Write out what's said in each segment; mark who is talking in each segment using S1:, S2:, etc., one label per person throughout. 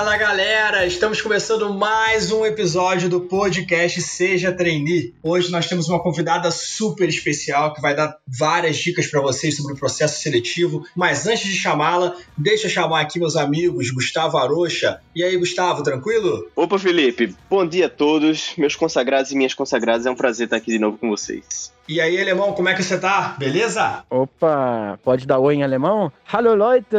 S1: Fala galera, estamos começando mais um episódio do podcast Seja Trainee. Hoje nós temos uma convidada super especial que vai dar várias dicas para vocês sobre o processo seletivo. Mas antes de chamá-la, deixa eu chamar aqui meus amigos Gustavo Arocha. E aí, Gustavo, tranquilo?
S2: Opa, Felipe. Bom dia a todos, meus consagrados e minhas consagradas. É um prazer estar aqui de novo com vocês.
S1: E aí, alemão, como é que você tá? Beleza?
S3: Opa, pode dar oi em alemão? Hallo Leute!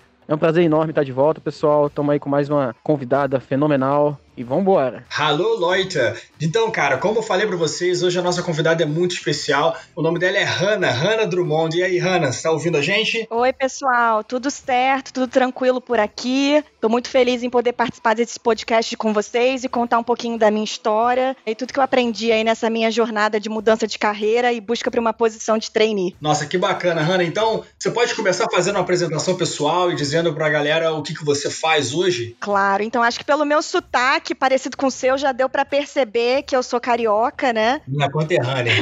S3: É um prazer enorme estar de volta, pessoal. Estamos aí com mais uma convidada fenomenal. E vambora.
S1: Alô, Leute! Então, cara, como eu falei para vocês, hoje a nossa convidada é muito especial. O nome dela é Hannah, Hannah Drummond. E aí, Hannah, você tá ouvindo a gente?
S4: Oi, pessoal. Tudo certo, tudo tranquilo por aqui. Tô muito feliz em poder participar desse podcast com vocês e contar um pouquinho da minha história e tudo que eu aprendi aí nessa minha jornada de mudança de carreira e busca por uma posição de trainee.
S1: Nossa, que bacana, Hannah. Então, você pode começar fazendo uma apresentação pessoal e dizendo pra galera o que, que você faz hoje?
S4: Claro. Então, acho que pelo meu sotaque sotaque parecido com o seu, já deu para perceber que eu sou carioca, né?
S1: Minha conterrânea.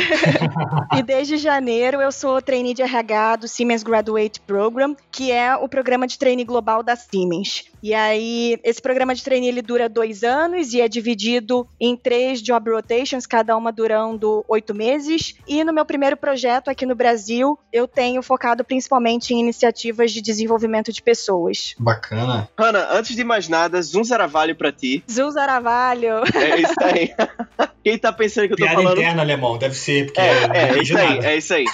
S4: e desde janeiro eu sou trainee de RH do Siemens Graduate Program, que é o programa de trainee global da Siemens. E aí, esse programa de trainee ele dura dois anos e é dividido em três job rotations, cada uma durando oito meses. E no meu primeiro projeto aqui no Brasil, eu tenho focado principalmente em iniciativas de desenvolvimento de pessoas.
S1: Bacana.
S2: Ana, antes de mais nada, Zoom Zaravalho pra ti.
S4: Zoom Zaravalho.
S2: É isso aí. Quem tá pensando que eu tô
S1: Piada
S2: falando.
S1: interna, alemão, deve ser, porque.
S2: É, é,
S1: entendi
S2: isso aí,
S1: nada.
S2: é isso aí.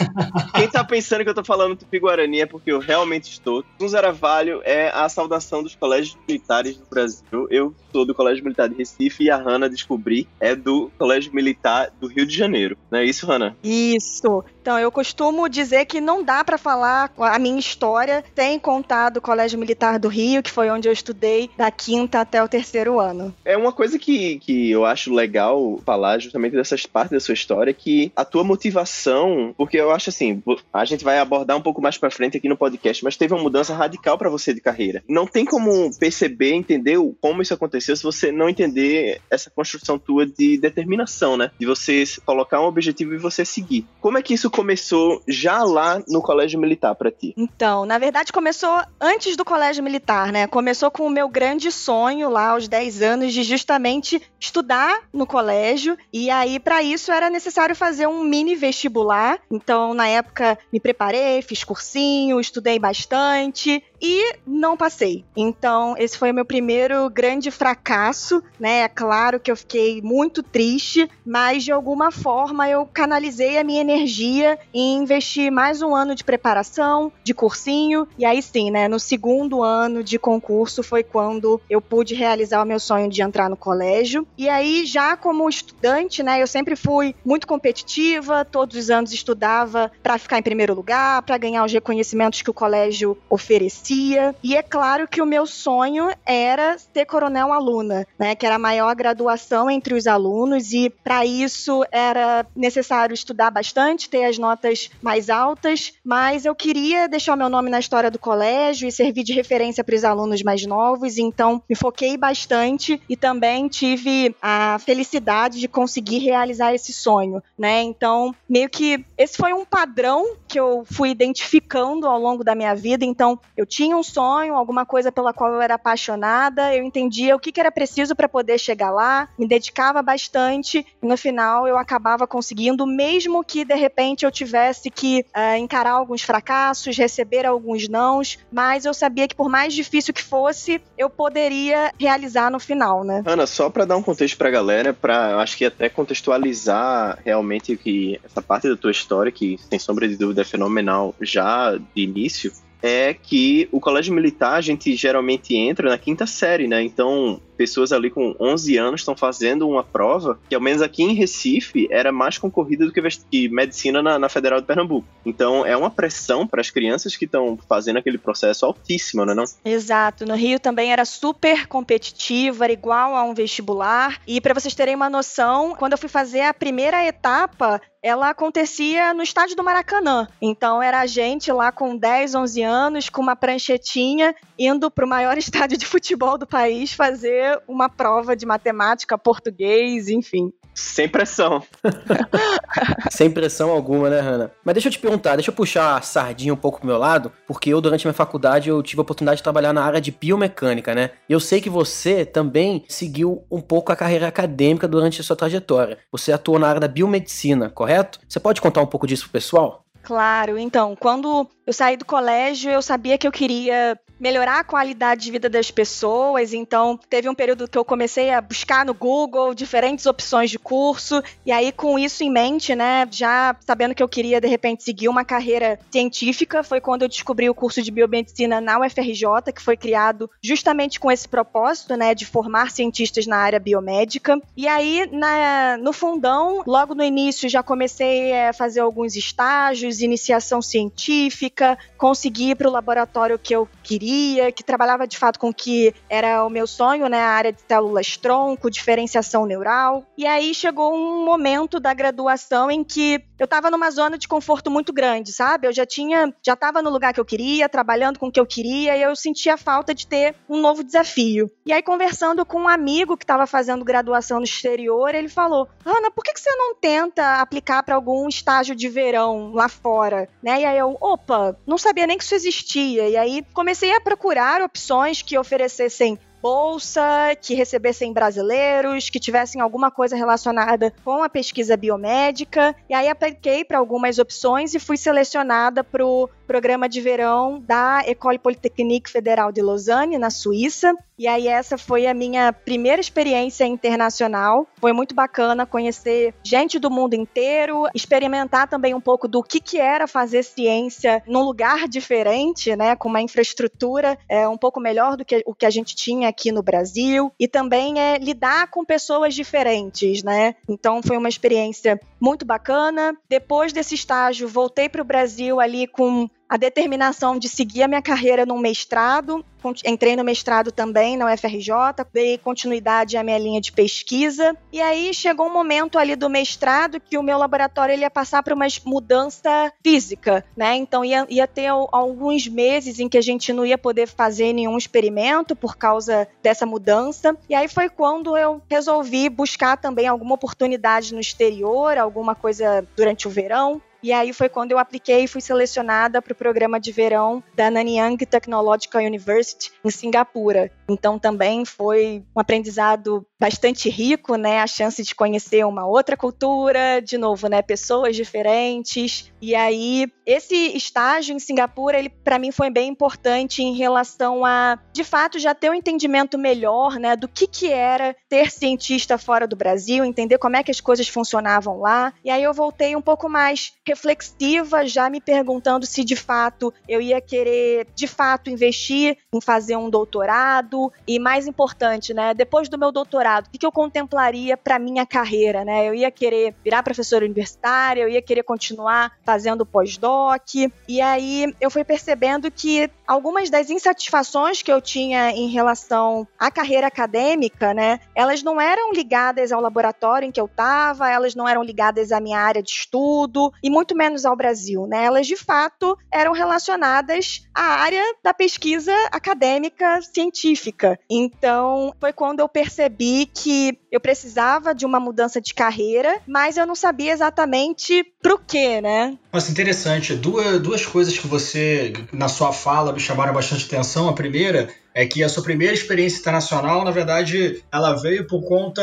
S2: Quem tá pensando que eu tô falando Tupi-Guarani é porque eu realmente estou. Um Zaravalho é a saudação dos colégios militares do Brasil. Eu sou do Colégio Militar de Recife e a Hanna descobri é do Colégio Militar do Rio de Janeiro. Não é isso, Hanna?
S4: Isso. Então, eu costumo dizer que não dá para falar a minha história sem contar do Colégio Militar do Rio, que foi onde eu estudei da quinta até o terceiro ano.
S2: É uma coisa que, que eu acho legal falar justamente dessas partes da sua história, que a tua motivação, porque eu acho assim, a gente vai abordar um pouco mais pra frente aqui no podcast, mas teve uma mudança radical pra você de carreira. Não tem como perceber, entender como isso aconteceu se você não entender essa construção tua de determinação, né? De você colocar um objetivo e você seguir. Como é que isso começou já lá no colégio militar pra ti?
S4: Então, na verdade, começou antes do colégio militar, né? Começou com o meu grande sonho lá aos 10 anos de justamente estudar no colégio. E aí, para isso, era necessário fazer um mini vestibular. Então, na época, me preparei, fiz cursinho, estudei bastante e não passei. Então, esse foi o meu primeiro grande fracasso, né? É claro que eu fiquei muito triste, mas de alguma forma eu canalizei a minha energia em investir mais um ano de preparação, de cursinho, e aí sim, né? No segundo ano de concurso foi quando eu pude realizar o meu sonho de entrar no colégio. E aí, já como estudante, né? Eu sempre fui muito competitiva, todos os anos estudava para ficar em primeiro lugar, para ganhar os reconhecimentos que o colégio oferecia. E é claro que o meu sonho era ser coronel aluna, né? Que era a maior graduação entre os alunos e para isso era necessário estudar bastante, ter as notas mais altas, mas eu queria deixar o meu nome na história do colégio e servir de referência para os alunos mais novos, então me foquei bastante e também tive a felicidade de conseguir realizar esse sonho, né? Então, meio que esse foi um padrão que eu fui identificando ao longo da minha vida, então eu tinha um sonho, alguma coisa pela qual eu era apaixonada, eu entendia o que, que era preciso para poder chegar lá, me dedicava bastante e no final eu acabava conseguindo, mesmo que de repente eu tivesse que eh, encarar alguns fracassos, receber alguns nãos, mas eu sabia que por mais difícil que fosse, eu poderia realizar no final, né?
S2: Ana, só pra dar um contexto pra galera, pra eu acho que até contextualizar realmente que essa parte da tua história, que sem sombra de dúvida é fenomenal já de início, é que o colégio militar a gente geralmente entra na quinta série, né? Então, pessoas ali com 11 anos estão fazendo uma prova que, ao menos aqui em Recife, era mais concorrida do que medicina na, na Federal de Pernambuco. Então, é uma pressão para as crianças que estão fazendo aquele processo altíssima, né? Não?
S4: Exato. No Rio também era super competitivo, era igual a um vestibular. E para vocês terem uma noção, quando eu fui fazer a primeira etapa, ela acontecia no estádio do Maracanã. Então era a gente lá com 10, 11 anos anos com uma pranchetinha, indo para o maior estádio de futebol do país fazer uma prova de matemática, português, enfim.
S2: Sem pressão.
S3: Sem pressão alguma, né, Hanna? Mas deixa eu te perguntar, deixa eu puxar a sardinha um pouco pro meu lado, porque eu, durante a minha faculdade, eu tive a oportunidade de trabalhar na área de biomecânica, né? E eu sei que você também seguiu um pouco a carreira acadêmica durante a sua trajetória. Você atuou na área da biomedicina, correto? Você pode contar um pouco disso pro pessoal?
S4: Claro, então, quando eu saí do colégio, eu sabia que eu queria melhorar a qualidade de vida das pessoas. Então, teve um período que eu comecei a buscar no Google diferentes opções de curso. E aí, com isso em mente, né, já sabendo que eu queria de repente seguir uma carreira científica, foi quando eu descobri o curso de biomedicina na UFRJ, que foi criado justamente com esse propósito, né, de formar cientistas na área biomédica. E aí, na, no fundão, logo no início, já comecei a fazer alguns estágios, iniciação científica, consegui ir para o laboratório que eu queria queria, que trabalhava de fato com o que era o meu sonho, né, a área de células tronco, diferenciação neural. E aí chegou um momento da graduação em que eu estava numa zona de conforto muito grande, sabe? Eu já tinha, já estava no lugar que eu queria, trabalhando com o que eu queria, e eu sentia falta de ter um novo desafio. E aí conversando com um amigo que estava fazendo graduação no exterior, ele falou: "Ana, por que que você não tenta aplicar para algum estágio de verão lá fora?", né? E aí eu, opa, não sabia nem que isso existia. E aí comecei a procurar opções que oferecessem bolsa, que recebessem brasileiros, que tivessem alguma coisa relacionada com a pesquisa biomédica. E aí apliquei para algumas opções e fui selecionada para o programa de verão da École Polytechnique Federal de Lausanne, na Suíça. E aí essa foi a minha primeira experiência internacional. Foi muito bacana conhecer gente do mundo inteiro, experimentar também um pouco do que, que era fazer ciência num lugar diferente, né, com uma infraestrutura é, um pouco melhor do que o que a gente tinha aqui no Brasil. E também é lidar com pessoas diferentes, né? Então foi uma experiência muito bacana. Depois desse estágio, voltei para o Brasil ali com a determinação de seguir a minha carreira no mestrado. Entrei no mestrado também na UFRJ, dei continuidade à minha linha de pesquisa. E aí chegou um momento ali do mestrado que o meu laboratório ele ia passar por uma mudança física, né? Então ia, ia ter alguns meses em que a gente não ia poder fazer nenhum experimento por causa dessa mudança. E aí foi quando eu resolvi buscar também alguma oportunidade no exterior, alguma coisa durante o verão. E aí foi quando eu apliquei e fui selecionada para o programa de verão da Nanyang Technological University em Singapura. Então também foi um aprendizado bastante rico, né? A chance de conhecer uma outra cultura, de novo, né? Pessoas diferentes. E aí esse estágio em Singapura, ele para mim foi bem importante em relação a, de fato, já ter um entendimento melhor, né? Do que que era ter cientista fora do Brasil, entender como é que as coisas funcionavam lá. E aí eu voltei um pouco mais reflexiva, já me perguntando se de fato eu ia querer, de fato, investir em fazer um doutorado e mais importante, né, depois do meu doutorado, o que, eu contemplaria para minha carreira, né? Eu ia querer virar professora universitária, eu ia querer continuar fazendo pós-doc. E aí eu fui percebendo que algumas das insatisfações que eu tinha em relação à carreira acadêmica, né, elas não eram ligadas ao laboratório em que eu estava, elas não eram ligadas à minha área de estudo e muito menos ao Brasil, né? Elas de fato eram relacionadas à área da pesquisa acadêmica científica. Então, foi quando eu percebi que eu precisava de uma mudança de carreira, mas eu não sabia exatamente pro quê, né?
S1: Nossa, interessante. Duas, duas coisas que você, na sua fala, me chamaram bastante atenção. A primeira é que a sua primeira experiência internacional, na verdade, ela veio por conta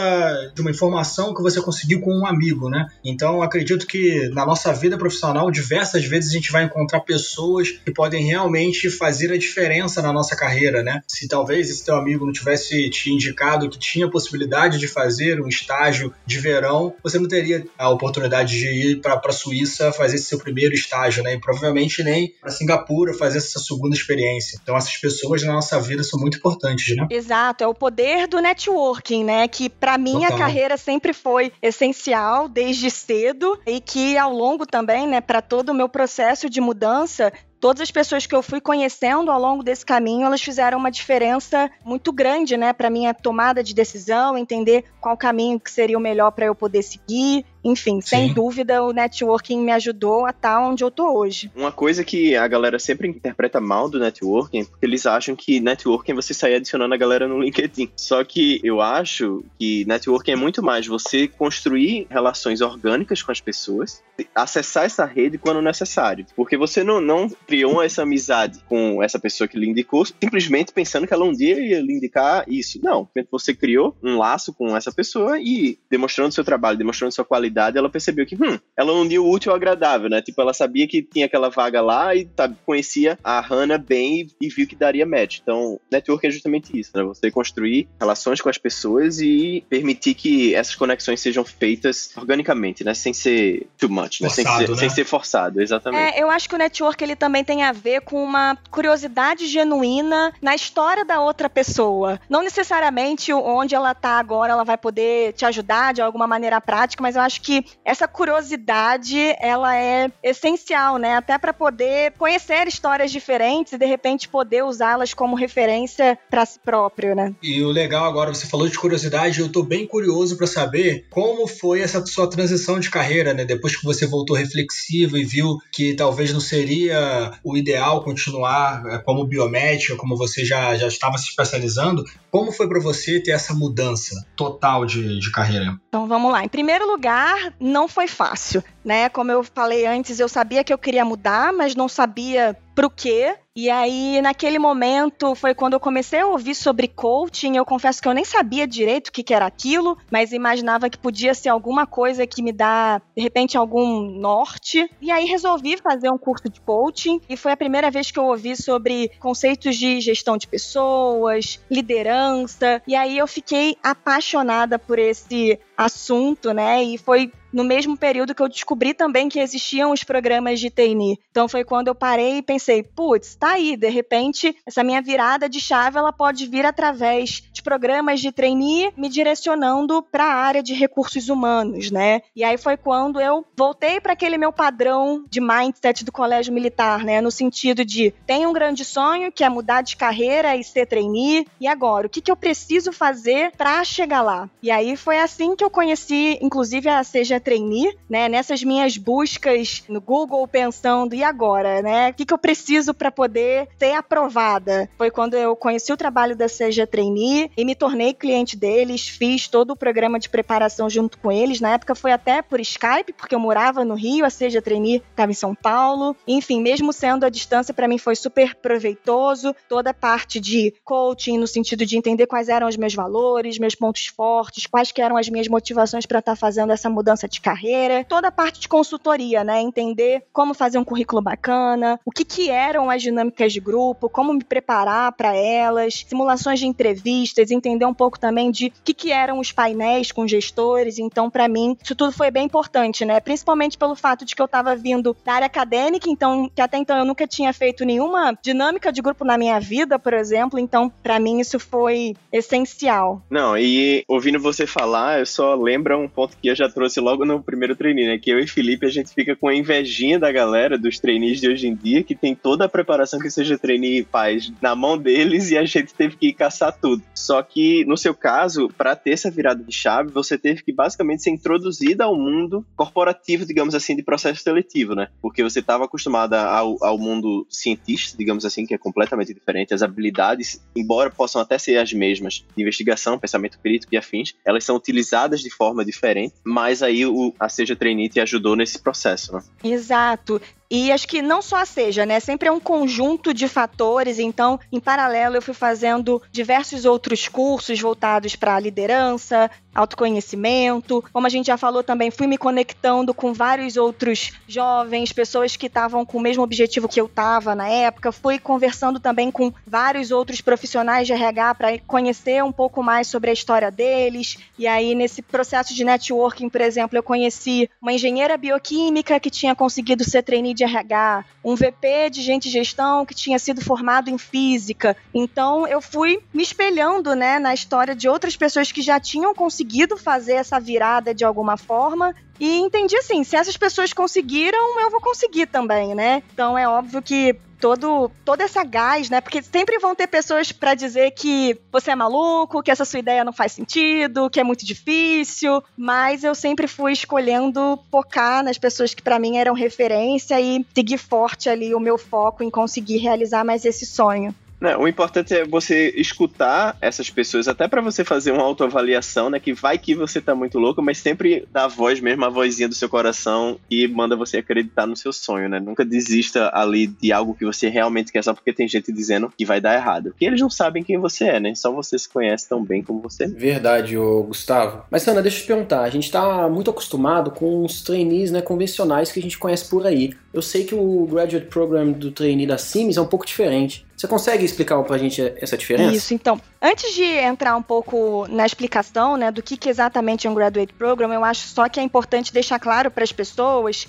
S1: de uma informação que você conseguiu com um amigo, né? Então, acredito que na nossa vida profissional, diversas vezes a gente vai encontrar pessoas que podem realmente fazer a diferença na nossa carreira, né? Se talvez esse teu amigo não tivesse te indicado que tinha possibilidade de fazer um estágio de verão, você não teria a oportunidade de ir para a Suíça fazer seu primeiro estágio, né? E provavelmente nem para Singapura fazer essa segunda experiência. Então, essas pessoas na nossa vida são muito importantes, né?
S4: Exato, é o poder do networking, né? Que para mim Total. a carreira sempre foi essencial desde cedo e que ao longo também, né, para todo o meu processo de mudança, todas as pessoas que eu fui conhecendo ao longo desse caminho, elas fizeram uma diferença muito grande, né, para minha tomada de decisão, entender qual caminho que seria o melhor para eu poder seguir. enfim, sem Sim. dúvida o networking me ajudou a estar onde eu tô hoje.
S2: Uma coisa que a galera sempre interpreta mal do networking é porque eles acham que networking é você sair adicionando a galera no LinkedIn. Só que eu acho que networking é muito mais você construir relações orgânicas com as pessoas, acessar essa rede quando necessário. Porque você não, não criou essa amizade com essa pessoa que lhe indicou simplesmente pensando que ela um dia ia lhe indicar isso. Não, você criou um laço com essa pessoa e demonstrando seu trabalho, demonstrando sua qualidade, ela percebeu que, hum, ela uniu o útil ao agradável, né? Tipo, ela sabia que tinha aquela vaga lá e sabe, conhecia a Hannah bem e, e viu que daria match. Então, network é justamente isso, né? Você construir relações com as pessoas e permitir que essas conexões sejam feitas organicamente, né? Sem ser too much, né? Forçado, sem, ser, né? sem ser forçado, exatamente.
S4: É, eu acho que o network ele também tem a ver com uma curiosidade genuína na história da outra pessoa. Não necessariamente onde ela tá agora ela vai poder te ajudar de alguma maneira prática, mas eu acho que essa curiosidade ela é essencial, né? Até para poder conhecer histórias diferentes e de repente poder usá-las como referência para si próprio, né?
S1: E o legal agora, você falou de curiosidade, eu tô bem curioso para saber como foi essa sua transição de carreira, né? Depois que você voltou reflexivo e viu que talvez não seria o ideal continuar é, como biomédica, como você já, já estava se especializando, como foi para você ter essa mudança total de, de carreira?
S4: Então vamos lá. Em primeiro lugar, não foi fácil, né? Como eu falei antes, eu sabia que eu queria mudar, mas não sabia pro quê. E aí, naquele momento, foi quando eu comecei a ouvir sobre coaching. Eu confesso que eu nem sabia direito o que, que era aquilo, mas imaginava que podia ser alguma coisa que me dá, de repente, algum norte. E aí resolvi fazer um curso de coaching. E foi a primeira vez que eu ouvi sobre conceitos de gestão de pessoas, liderança. E aí eu fiquei apaixonada por esse assunto, né? E foi no mesmo período que eu descobri também que existiam os programas de trainee. Então foi quando eu parei e pensei, putz, tá aí, de repente, essa minha virada de chave ela pode vir através de programas de trainee me direcionando para a área de recursos humanos, né? E aí foi quando eu voltei para aquele meu padrão de mindset do colégio militar, né? No sentido de tenho um grande sonho que é mudar de carreira e ser trainee, e agora, o que, que eu preciso fazer para chegar lá? E aí foi assim que eu conheci, inclusive, a Seja trainee, né? Nessas minhas buscas no Google pensando, e agora, né? O que, que eu preciso para poder ser aprovada? Foi quando eu conheci o trabalho da Seja Trainee e me tornei cliente deles, fiz todo o programa de preparação junto com eles. Na época foi até por Skype, porque eu morava no Rio, a Seja Trainee estava em São Paulo. Enfim, mesmo sendo a distância, para mim foi super proveitoso. Toda a parte de coaching, no sentido de entender quais eram os meus valores, meus pontos fortes, quais que eram as minhas motivações para estar tá fazendo essa mudança de carreira, toda a parte de consultoria, né? Entender como fazer um currículo bacana, o que, que eram as dinâmicas de grupo, como me preparar para elas, simulações de entrevistas, entender um pouco também de o que, que eram os painéis com gestores. Então, para mim, isso tudo foi bem importante, né? Principalmente pelo fato de que eu estava vindo da área acadêmica, então, que até então eu nunca tinha feito nenhuma dinâmica de grupo na minha vida, por exemplo. Então, para mim, isso foi essencial.
S2: Não, e ouvindo você falar, eu só lembro um ponto que eu já trouxe logo logo no primeiro treininho, né? Que eu e Felipe, a gente fica com a invejinha da galera, dos trainees de hoje em dia, que tem toda a preparação que seja trainee faz na mão deles e a gente teve que caçar tudo. Só que, no seu caso, para ter essa virada de chave, você teve que basicamente ser introduzida ao mundo corporativo, digamos assim, de processo seletivo, né? Porque você estava acostumada ao, ao mundo cientista, digamos assim, que é completamente diferente. As habilidades, embora possam até ser as mesmas, de investigação, pensamento crítico e afins, elas são utilizadas de forma diferente, mas aí o, a Seja Trainee te ajudou nesse processo, né?
S4: Exato. E acho que não só a Seja, né? Sempre é um conjunto de fatores. Então, em paralelo, eu fui fazendo diversos outros cursos voltados para liderança, autoconhecimento. Como a gente já falou também, fui me conectando com vários outros jovens, pessoas que estavam com o mesmo objetivo que eu estava na época. Fui conversando também com vários outros profissionais de RH para conhecer um pouco mais sobre a história deles. E aí, nesse processo de networking, por exemplo, eu conheci uma engenheira bioquímica que tinha conseguido ser trainee de de RH, um VP de gente gestão que tinha sido formado em física. Então eu fui me espelhando, né, na história de outras pessoas que já tinham conseguido fazer essa virada de alguma forma e entendi assim, se essas pessoas conseguiram, eu vou conseguir também, né? Então é óbvio que todo, toda essa gás, né? Porque sempre vão ter pessoas para dizer que você é maluco, que essa sua ideia não faz sentido, que é muito difícil, mas eu sempre fui escolhendo focar nas pessoas que para mim eram referência e seguir forte ali o meu foco em conseguir realizar mais esse sonho.
S2: Não, o importante é você escutar essas pessoas, até para você fazer uma autoavaliação, né? Que vai que você tá muito louco, mas sempre dá a voz mesmo, a vozinha do seu coração e manda você acreditar no seu sonho, né? Nunca desista ali de algo que você realmente quer só porque tem gente dizendo que vai dar errado. Porque eles não sabem quem você é, né? Só você se conhece tão bem como você.
S3: Verdade, ô Gustavo. Mas, Ana, deixa eu te perguntar. A gente tá muito acostumado com os trainees né, convencionais que a gente conhece por aí. Eu sei que o Graduate Program do trainee da Sims é um pouco diferente. Você consegue explicar pra gente essa diferença?
S4: Isso, então. Antes de entrar um pouco na explicação né, do que, que exatamente é um Graduate Program, eu acho só que é importante deixar claro para as pessoas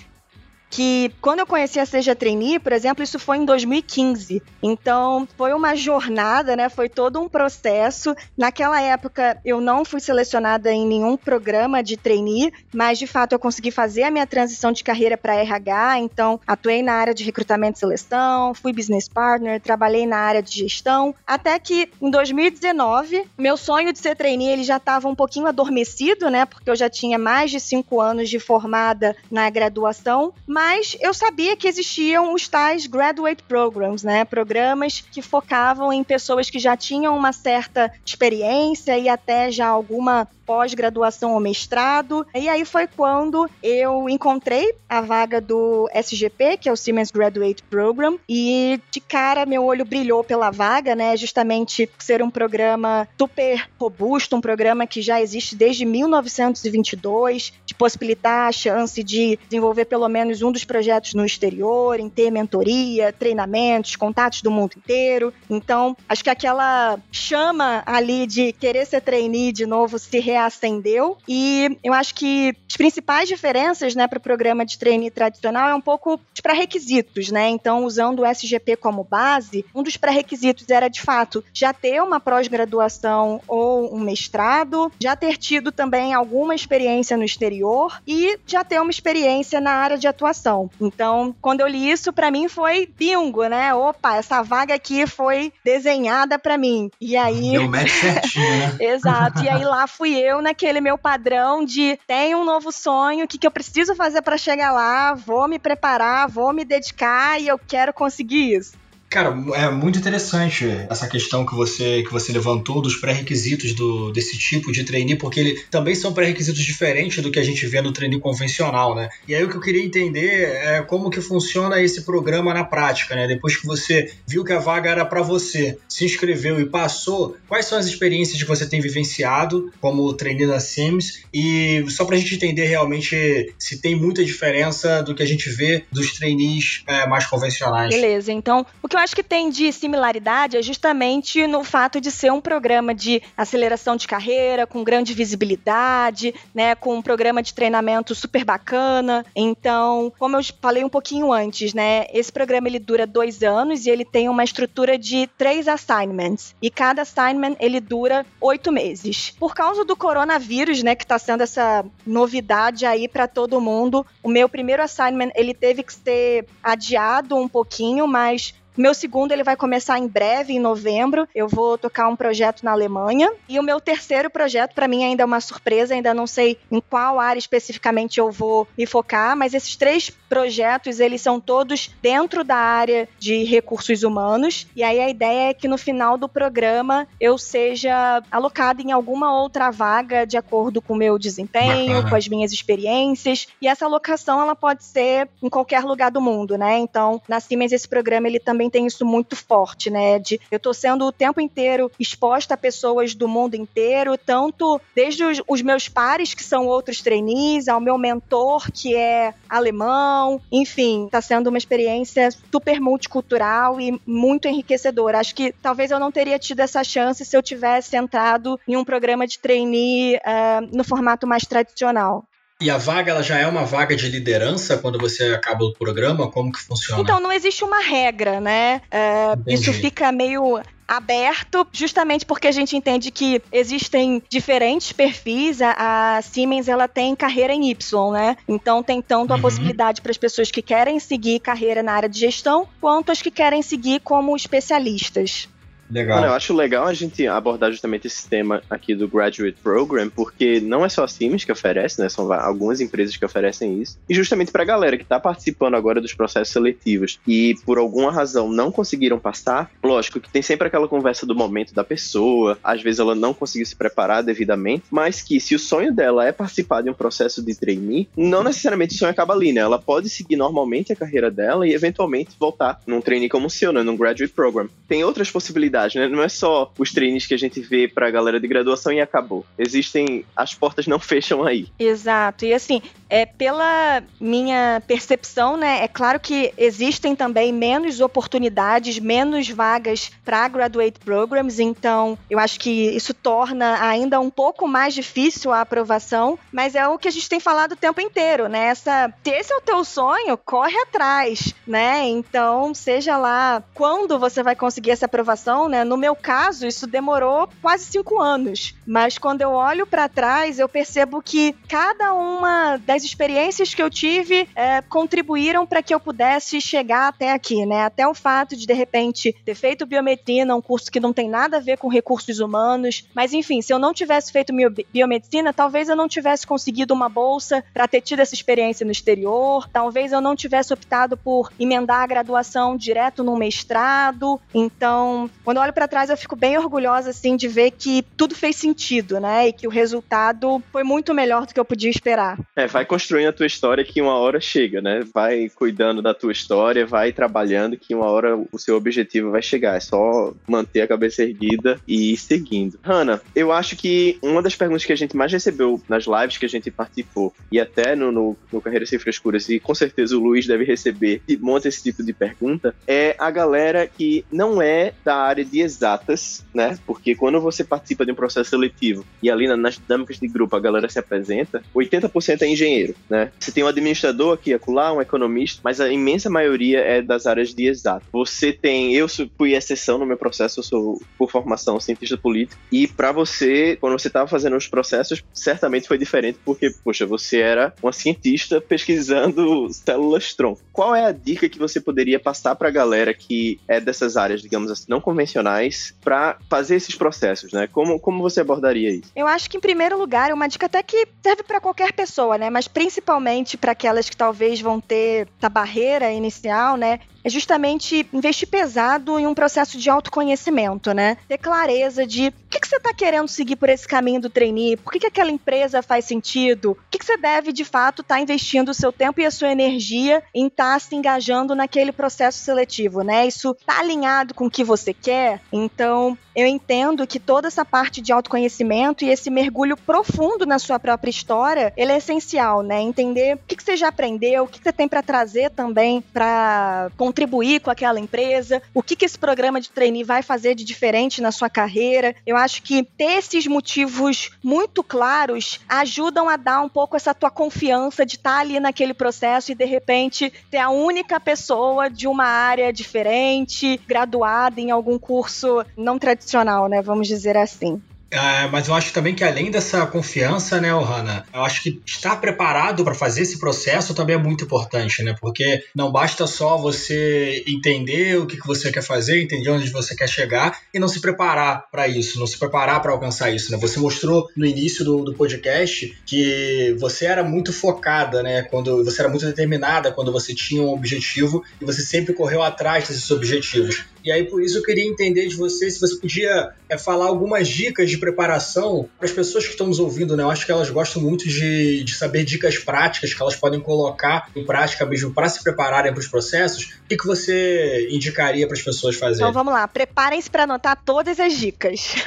S4: que quando eu conheci a Seja Trainee, por exemplo, isso foi em 2015. Então, foi uma jornada, né? Foi todo um processo. Naquela época, eu não fui selecionada em nenhum programa de trainee, mas de fato eu consegui fazer a minha transição de carreira para RH. Então, atuei na área de recrutamento e seleção, fui business partner, trabalhei na área de gestão, até que em 2019, meu sonho de ser trainee ele já estava um pouquinho adormecido, né? Porque eu já tinha mais de cinco anos de formada na graduação, mas mas eu sabia que existiam os tais graduate programs, né? Programas que focavam em pessoas que já tinham uma certa experiência e até já alguma pós-graduação ou mestrado. E aí foi quando eu encontrei a vaga do SGP, que é o Siemens Graduate Program, e de cara meu olho brilhou pela vaga, né? Justamente ser um programa super robusto, um programa que já existe desde 1922, de possibilitar a chance de desenvolver pelo menos um dos projetos no exterior, em ter mentoria, treinamentos, contatos do mundo inteiro. Então, acho que aquela chama ali de querer ser trainee de novo se reacendeu. E eu acho que as principais diferenças, né, para o programa de trainee tradicional é um pouco os pré-requisitos, né? Então, usando o SGP como base, um dos pré-requisitos era de fato já ter uma pós-graduação ou um mestrado, já ter tido também alguma experiência no exterior e já ter uma experiência na área de atuação. Então, quando eu li isso, para mim foi bingo, né? Opa, essa vaga aqui foi desenhada para mim. E aí.
S1: Deu match certinho, né?
S4: Exato. E aí lá fui eu naquele meu padrão de tenho um novo sonho, o que, que eu preciso fazer para chegar lá, vou me preparar, vou me dedicar e eu quero conseguir isso.
S1: Cara, é muito interessante essa questão que você, que você levantou dos pré-requisitos do, desse tipo de trainee, porque ele, também são pré-requisitos diferentes do que a gente vê no trainee convencional, né? E aí o que eu queria entender é como que funciona esse programa na prática, né? Depois que você viu que a vaga era para você, se inscreveu e passou, quais são as experiências que você tem vivenciado como trainee da Sims? E só pra gente entender realmente se tem muita diferença do que a gente vê dos trainees é, mais convencionais.
S4: Beleza, então o que eu acho que tem de similaridade é justamente no fato de ser um programa de aceleração de carreira, com grande visibilidade, né, com um programa de treinamento super bacana. Então, como eu falei um pouquinho antes, né, esse programa ele dura dois anos e ele tem uma estrutura de três assignments. E cada assignment ele dura oito meses. Por causa do coronavírus, né, que está sendo essa novidade aí para todo mundo, o meu primeiro assignment ele teve que ser adiado um pouquinho, mas meu segundo ele vai começar em breve, em novembro. Eu vou tocar um projeto na Alemanha. E o meu terceiro projeto, para mim, ainda é uma surpresa. Ainda não sei em qual área especificamente eu vou me focar, mas esses três projetos, eles são todos dentro da área de recursos humanos. E aí a ideia é que no final do programa eu seja alocada em alguma outra vaga de acordo com o meu desempenho, Bacana. com as minhas experiências. E essa alocação, ela pode ser em qualquer lugar do mundo, né? Então, na Siemens, esse programa, ele também também tem isso muito forte, né? De eu tô sendo o tempo inteiro exposta a pessoas do mundo inteiro, tanto desde os, os meus pares, que são outros trainees, ao meu mentor, que é alemão, enfim, tá sendo uma experiência super multicultural e muito enriquecedora. Acho que talvez eu não teria tido essa chance se eu tivesse entrado em um programa de trainee uh, no formato mais tradicional.
S1: E a vaga ela já é uma vaga de liderança quando você acaba o programa? Como que funciona?
S4: Então, não existe uma regra, né? É, isso fica meio aberto, justamente porque a gente entende que existem diferentes perfis. A, a Siemens ela tem carreira em Y, né? Então tem tanto a uhum. possibilidade para as pessoas que querem seguir carreira na área de gestão, quanto as que querem seguir como especialistas.
S2: Legal. Mano, eu acho legal a gente abordar justamente esse tema aqui do Graduate Program, porque não é só a Siemens que oferece, né? São algumas empresas que oferecem isso. E justamente para a galera que está participando agora dos processos seletivos e por alguma razão não conseguiram passar, lógico que tem sempre aquela conversa do momento da pessoa, às vezes ela não conseguiu se preparar devidamente, mas que se o sonho dela é participar de um processo de trainee, não necessariamente o sonho acaba ali, né? Ela pode seguir normalmente a carreira dela e eventualmente voltar num trainee como o seu, né? Num Graduate Program. Tem outras possibilidades né? Não é só os treinos que a gente vê pra galera de graduação e acabou. Existem. As portas não fecham aí.
S4: Exato. E assim, é pela minha percepção, né? É claro que existem também menos oportunidades, menos vagas para graduate programs, então eu acho que isso torna ainda um pouco mais difícil a aprovação, mas é o que a gente tem falado o tempo inteiro, né? Essa, se esse é o teu sonho, corre atrás, né? Então, seja lá quando você vai conseguir essa aprovação, né? No meu caso, isso demorou quase cinco anos. Mas quando eu olho para trás, eu percebo que cada uma das experiências que eu tive é, contribuíram para que eu pudesse chegar até aqui, né? Até o fato de, de repente, ter feito biomedicina, um curso que não tem nada a ver com recursos humanos. Mas, enfim, se eu não tivesse feito biomedicina, talvez eu não tivesse conseguido uma bolsa para ter tido essa experiência no exterior. Talvez eu não tivesse optado por emendar a graduação direto no mestrado. Então, quando quando eu olho para trás, eu fico bem orgulhosa, assim, de ver que tudo fez sentido, né? E que o resultado foi muito melhor do que eu podia esperar.
S2: É, vai construindo a tua história que uma hora chega, né? Vai cuidando da tua história, vai trabalhando que uma hora o seu objetivo vai chegar. É só manter a cabeça erguida e ir seguindo. Hanna, eu acho que uma das perguntas que a gente mais recebeu nas lives que a gente participou e até no, no, no Carreira Sem Frescuras, e com certeza o Luiz deve receber e monta esse tipo de pergunta, é a galera que não é da área de exatas, né? Porque quando você participa de um processo seletivo e ali nas dinâmicas de grupo a galera se apresenta, 80% é engenheiro, né? Você tem um administrador aqui, acolá, um economista, mas a imensa maioria é das áreas de exato. Você tem, eu fui exceção no meu processo, eu sou por formação cientista político, e para você, quando você estava fazendo os processos, certamente foi diferente porque, poxa, você era uma cientista pesquisando células tronco. Qual é a dica que você poderia passar para a galera que é dessas áreas, digamos assim, não convencionais profissionais para fazer esses processos, né? Como, como você abordaria isso?
S4: Eu acho que, em primeiro lugar, é uma dica até que serve para qualquer pessoa, né? Mas principalmente para aquelas que talvez vão ter essa barreira inicial, né? É justamente investir pesado em um processo de autoconhecimento, né? Ter clareza de o que, que você está querendo seguir por esse caminho do trainee, por que, que aquela empresa faz sentido, o que, que você deve, de fato, estar tá investindo o seu tempo e a sua energia em estar tá se engajando naquele processo seletivo, né? Isso está alinhado com o que você quer? Então, eu entendo que toda essa parte de autoconhecimento e esse mergulho profundo na sua própria história, ele é essencial, né? Entender o que, que você já aprendeu, o que, que você tem para trazer também para contribuir com aquela empresa, o que, que esse programa de trainee vai fazer de diferente na sua carreira. Eu acho que ter esses motivos muito claros ajudam a dar um pouco essa tua confiança de estar ali naquele processo e de repente ter a única pessoa de uma área diferente, graduada em algum curso não tradicional, né? Vamos dizer assim.
S1: É, mas eu acho também que além dessa confiança, né, Ohana, eu acho que estar preparado para fazer esse processo também é muito importante, né? Porque não basta só você entender o que, que você quer fazer, entender onde você quer chegar e não se preparar para isso, não se preparar para alcançar isso, né? Você mostrou no início do, do podcast que você era muito focada, né? Quando você era muito determinada quando você tinha um objetivo e você sempre correu atrás desses objetivos. E aí por isso eu queria entender de você se você podia é, falar algumas dicas de preparação para as pessoas que estão nos ouvindo, né? Eu acho que elas gostam muito de, de saber dicas práticas que elas podem colocar em prática mesmo para se prepararem para os processos. O que, que você indicaria para as pessoas fazerem?
S4: Então vamos lá, preparem-se para anotar todas as dicas.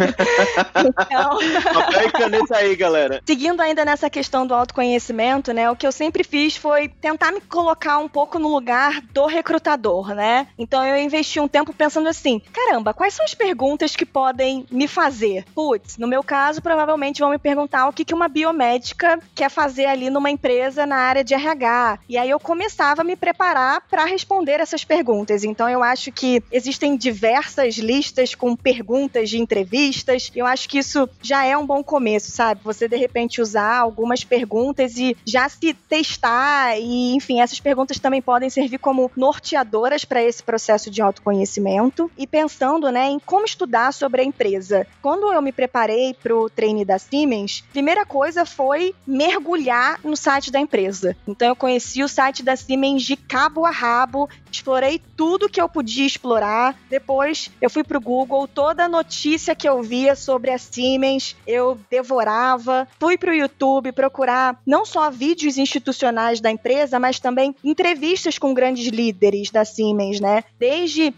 S2: então... Papel e caneta aí, galera.
S4: Seguindo ainda nessa questão do autoconhecimento, né? O que eu sempre fiz foi tentar me colocar um pouco no lugar do recrutador, né? Então eu investi um tempo pensando pensando assim: caramba, quais são as perguntas que podem me fazer? Putz, no meu caso, provavelmente vão me perguntar o que, uma biomédica quer fazer ali numa empresa na área de RH. E aí eu começava a me preparar para responder essas perguntas. Então eu acho que existem diversas listas com perguntas de entrevistas. Eu acho que isso já é um bom começo, sabe? Você de repente usar algumas perguntas e já se testar e, enfim, essas perguntas também podem servir como norteadoras para esse processo de autoconhecimento e pensando, né, em como estudar sobre a empresa. Quando eu me preparei para o treine da Siemens, primeira coisa foi mergulhar no site da empresa. Então eu conheci o site da Siemens de cabo a rabo, explorei tudo que eu podia explorar. Depois eu fui pro Google, toda notícia que eu via sobre a Siemens, eu devorava. Fui pro YouTube procurar não só vídeos institucionais da empresa, mas também entrevistas com grandes líderes da Siemens, né? Desde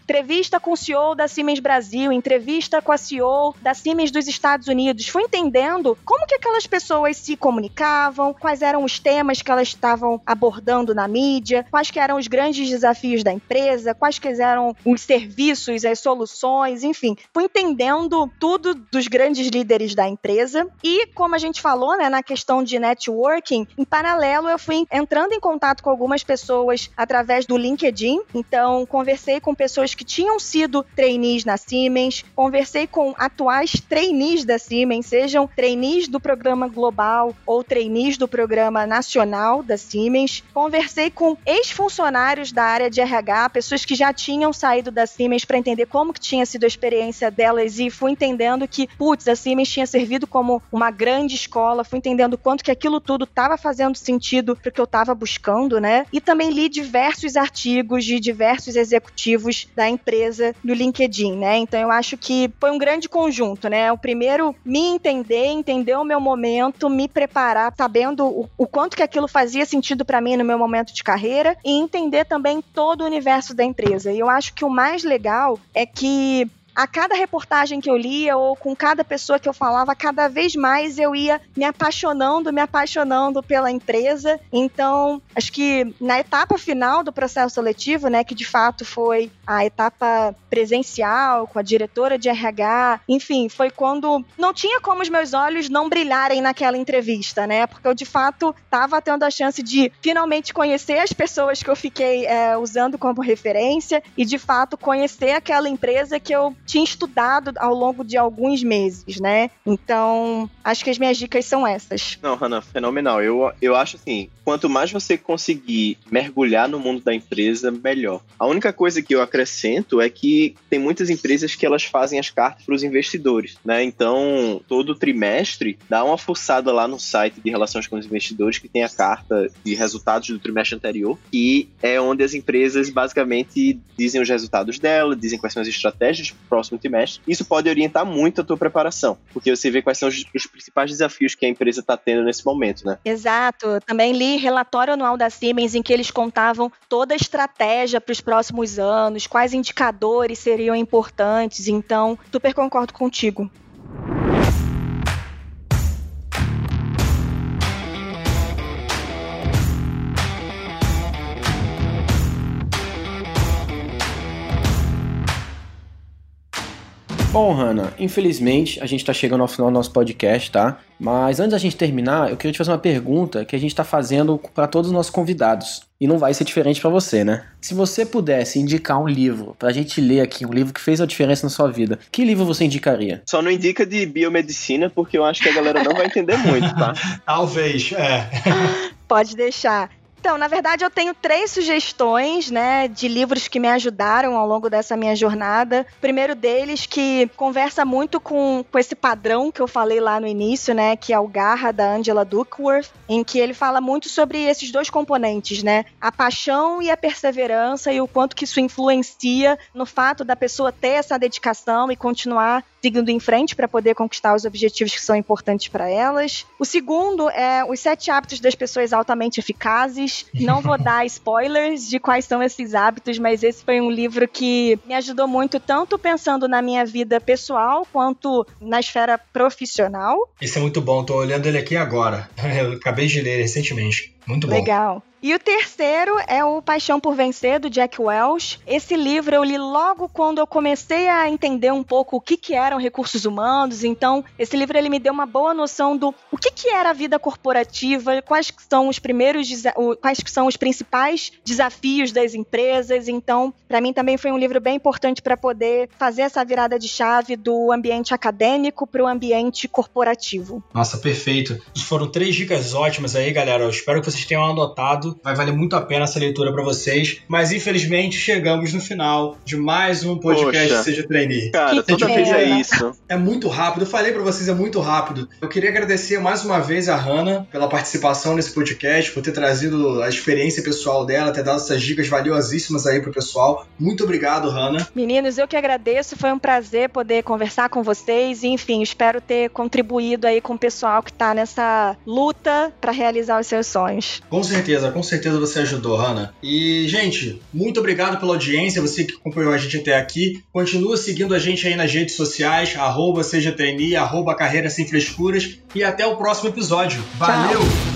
S4: entrevista com o CEO da Siemens Brasil, entrevista com a CEO da Siemens dos Estados Unidos. Fui entendendo como que aquelas pessoas se comunicavam, quais eram os temas que elas estavam abordando na mídia, quais que eram os grandes desafios da empresa, quais que eram os serviços, as soluções, enfim. Fui entendendo tudo dos grandes líderes da empresa e, como a gente falou, né, na questão de networking, em paralelo eu fui entrando em contato com algumas pessoas através do LinkedIn. Então, conversei com pessoas que tinham sido trainees na Siemens, conversei com atuais trainees da Siemens, sejam trainees do programa global ou trainees do programa nacional da Siemens. Conversei com ex-funcionários da área de RH, pessoas que já tinham saído da Siemens para entender como que tinha sido a experiência delas e fui entendendo que, putz, a Siemens tinha servido como uma grande escola, fui entendendo quanto que aquilo tudo estava fazendo sentido para o que eu estava buscando, né? E também li diversos artigos de diversos executivos da empresa no LinkedIn, né? Então eu acho que foi um grande conjunto, né? O primeiro me entender, entender o meu momento, me preparar, sabendo o, o quanto que aquilo fazia sentido para mim no meu momento de carreira e entender também todo o universo da empresa. E eu acho que o mais legal é que a cada reportagem que eu lia ou com cada pessoa que eu falava, cada vez mais eu ia me apaixonando, me apaixonando pela empresa. Então, acho que na etapa final do processo seletivo, né, que de fato foi a etapa presencial com a diretora de RH, enfim, foi quando não tinha como os meus olhos não brilharem naquela entrevista, né? Porque eu de fato estava tendo a chance de finalmente conhecer as pessoas que eu fiquei é, usando como referência e de fato conhecer aquela empresa que eu tinha estudado ao longo de alguns meses, né? Então, acho que as minhas dicas são essas.
S2: Não, Hannah, fenomenal. Eu, eu acho assim, quanto mais você conseguir mergulhar no mundo da empresa, melhor. A única coisa que eu acrescento é que tem muitas empresas que elas fazem as cartas para os investidores, né? Então, todo trimestre, dá uma forçada lá no site de relações com os investidores que tem a carta de resultados do trimestre anterior, e é onde as empresas basicamente dizem os resultados dela, dizem quais são as estratégias próximo trimestre. Isso pode orientar muito a tua preparação, porque você vê quais são os, os principais desafios que a empresa está tendo nesse momento, né?
S4: Exato. Também li relatório anual da Siemens em que eles contavam toda a estratégia para os próximos anos, quais indicadores seriam importantes. Então, super concordo contigo.
S3: Bom, Hanna, infelizmente a gente está chegando ao final do nosso podcast, tá? Mas antes da gente terminar, eu queria te fazer uma pergunta que a gente está fazendo para todos os nossos convidados. E não vai ser diferente para você, né? Se você pudesse indicar um livro para a gente ler aqui, um livro que fez a diferença na sua vida, que livro você indicaria?
S2: Só não indica de biomedicina, porque eu acho que a galera não vai entender muito, tá?
S1: Talvez, é.
S4: Pode deixar. Então, na verdade, eu tenho três sugestões, né, de livros que me ajudaram ao longo dessa minha jornada. O primeiro deles que conversa muito com, com esse padrão que eu falei lá no início, né, que é o Garra da Angela Duckworth, em que ele fala muito sobre esses dois componentes, né, a paixão e a perseverança e o quanto que isso influencia no fato da pessoa ter essa dedicação e continuar seguindo em frente para poder conquistar os objetivos que são importantes para elas. O segundo é Os Sete Hábitos das Pessoas Altamente Eficazes. Não vou dar spoilers de quais são esses hábitos, mas esse foi um livro que me ajudou muito, tanto pensando na minha vida pessoal quanto na esfera profissional.
S1: Esse é muito bom, tô olhando ele aqui agora. Eu acabei de ler recentemente. Muito bom.
S4: Legal. E o terceiro é o Paixão por Vencer, do Jack Welch. Esse livro eu li logo quando eu comecei a entender um pouco o que, que eram recursos humanos. Então, esse livro ele me deu uma boa noção do o que, que era a vida corporativa, quais são os primeiros, quais são os principais desafios das empresas. Então, para mim também foi um livro bem importante para poder fazer essa virada de chave do ambiente acadêmico para o ambiente corporativo.
S1: Nossa, perfeito. Foram três dicas ótimas aí, galera. Eu espero que vocês tenham anotado Vai valer muito a pena essa leitura para vocês. Mas infelizmente chegamos no final de mais um podcast Poxa, Seja Trainee.
S2: Cara, toda vez é isso.
S1: É muito rápido. Eu falei para vocês, é muito rápido. Eu queria agradecer mais uma vez a Hannah pela participação nesse podcast, por ter trazido a experiência pessoal dela, ter dado essas dicas valiosíssimas aí pro pessoal. Muito obrigado, Hannah.
S4: Meninos, eu que agradeço. Foi um prazer poder conversar com vocês. Enfim, espero ter contribuído aí com o pessoal que tá nessa luta para realizar os seus sonhos.
S1: Com certeza, com com certeza você ajudou, Hanna. E, gente, muito obrigado pela audiência, você que acompanhou a gente até aqui. Continua seguindo a gente aí nas redes sociais, arroba trainee, arroba carreira sem frescuras. E até o próximo episódio. Valeu! Tchau.